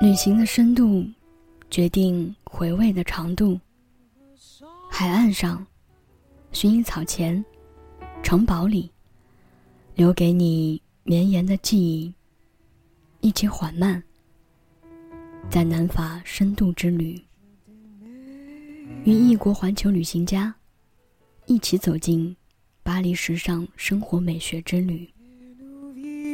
旅行的深度决定回味的长度。海岸上，薰衣草前，城堡里，留给你绵延的记忆。一起缓慢，在南法深度之旅，与异国环球旅行家一起走进巴黎时尚生活美学之旅。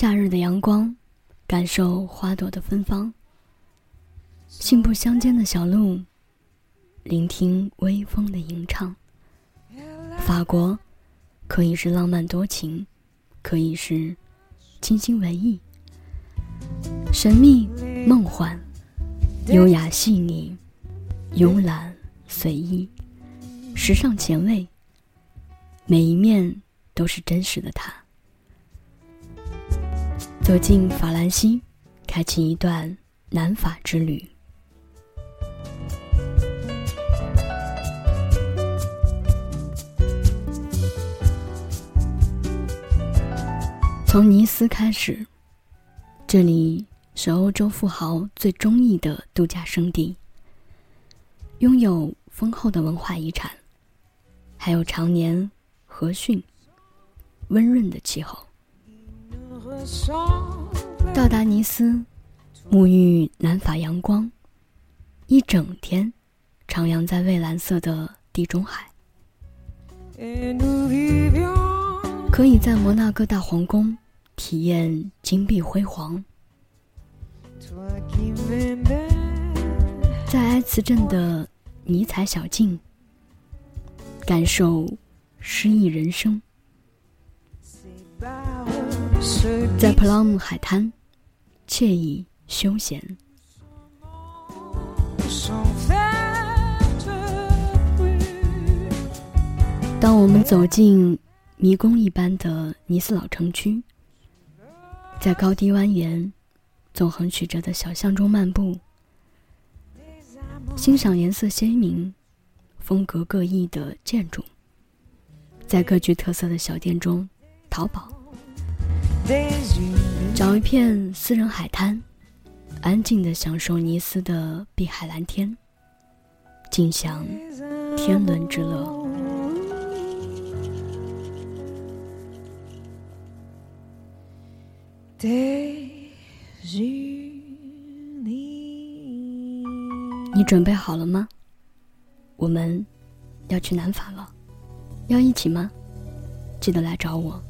夏日的阳光，感受花朵的芬芳。信步乡间的小路，聆听微风的吟唱。法国，可以是浪漫多情，可以是清新文艺，神秘梦幻，优雅细腻，慵懒随意，时尚前卫。每一面都是真实的他。走进法兰西，开启一段南法之旅。从尼斯开始，这里是欧洲富豪最中意的度假胜地，拥有丰厚的文化遗产，还有常年和煦、温润的气候。到达尼斯，沐浴南法阳光，一整天徜徉在蔚蓝色的地中海。可以在摩纳哥大皇宫体验金碧辉煌，在埃茨镇的尼采小径感受诗意人生，在普拉姆海滩惬意休闲。当我们走进。迷宫一般的尼斯老城区，在高低蜿蜒、纵横曲折的小巷中漫步，欣赏颜色鲜明、风格各异的建筑，在各具特色的小店中淘宝，找一片私人海滩，安静的享受尼斯的碧海蓝天，尽享天伦之乐。你准备好了吗？我们要去南法了，要一起吗？记得来找我。